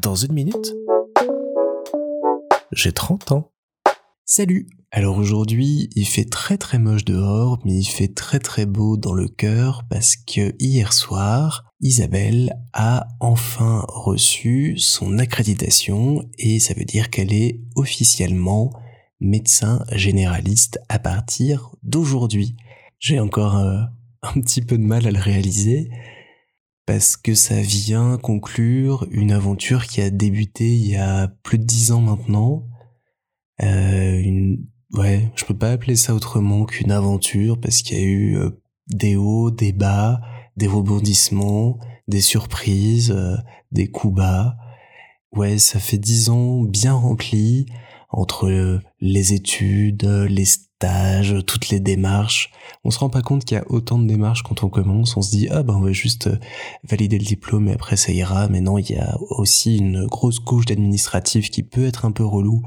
Dans une minute, j'ai 30 ans. Salut Alors aujourd'hui, il fait très très moche dehors, mais il fait très très beau dans le cœur parce que hier soir, Isabelle a enfin reçu son accréditation et ça veut dire qu'elle est officiellement médecin généraliste à partir d'aujourd'hui. J'ai encore euh, un petit peu de mal à le réaliser parce que ça vient conclure une aventure qui a débuté il y a plus de dix ans maintenant. Euh, une, ouais, je peux pas appeler ça autrement qu'une aventure parce qu'il y a eu euh, des hauts, des bas, des rebondissements, des surprises, euh, des coups bas. Ouais, ça fait dix ans bien remplis entre les études, les toutes les démarches. On se rend pas compte qu'il y a autant de démarches quand on commence. On se dit ah ben on va juste euh, valider le diplôme et après ça ira. Mais non, il y a aussi une grosse couche d'administratif qui peut être un peu relou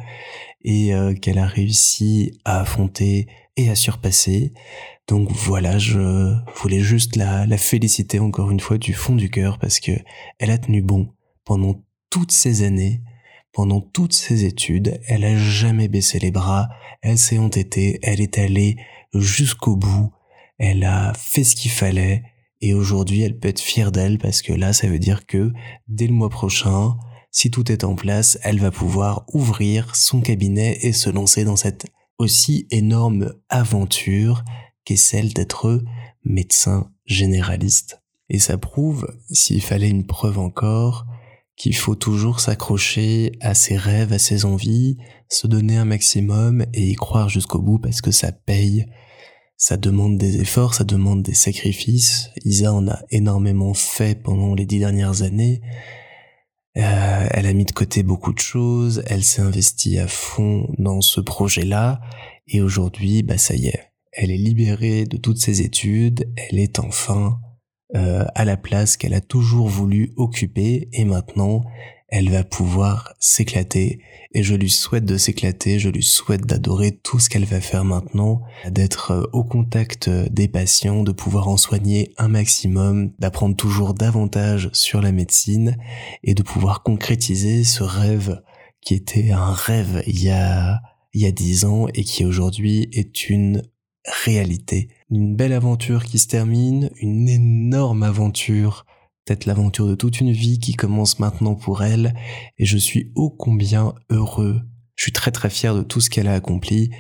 et euh, qu'elle a réussi à affronter et à surpasser. Donc voilà, je voulais juste la, la féliciter encore une fois du fond du cœur parce que elle a tenu bon pendant toutes ces années pendant toutes ses études, elle a jamais baissé les bras, elle s'est entêtée, elle est allée jusqu'au bout, elle a fait ce qu'il fallait, et aujourd'hui elle peut être fière d'elle parce que là ça veut dire que dès le mois prochain, si tout est en place, elle va pouvoir ouvrir son cabinet et se lancer dans cette aussi énorme aventure qu'est celle d'être médecin généraliste. Et ça prouve, s'il fallait une preuve encore, qu'il faut toujours s'accrocher à ses rêves, à ses envies, se donner un maximum et y croire jusqu'au bout parce que ça paye. Ça demande des efforts, ça demande des sacrifices. Isa en a énormément fait pendant les dix dernières années. Euh, elle a mis de côté beaucoup de choses, elle s'est investie à fond dans ce projet-là, et aujourd'hui, bah ça y est, elle est libérée de toutes ses études, elle est enfin euh, à la place qu'elle a toujours voulu occuper et maintenant elle va pouvoir s'éclater. Et je lui souhaite de s'éclater, je lui souhaite d'adorer tout ce qu'elle va faire maintenant, d'être euh, au contact des patients, de pouvoir en soigner un maximum, d'apprendre toujours davantage sur la médecine et de pouvoir concrétiser ce rêve qui était un rêve il y a il y a dix ans et qui aujourd'hui est une réalité. Une belle aventure qui se termine, une énorme aventure, peut-être l'aventure de toute une vie qui commence maintenant pour elle, et je suis ô combien heureux. Je suis très très fier de tout ce qu'elle a accompli,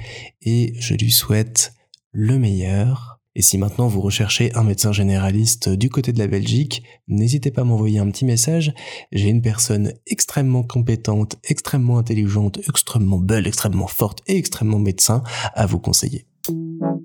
et je lui souhaite le meilleur. Et si maintenant vous recherchez un médecin généraliste du côté de la Belgique, n'hésitez pas à m'envoyer un petit message. J'ai une personne extrêmement compétente, extrêmement intelligente, extrêmement belle, extrêmement forte et extrêmement médecin à vous conseiller. Thank you.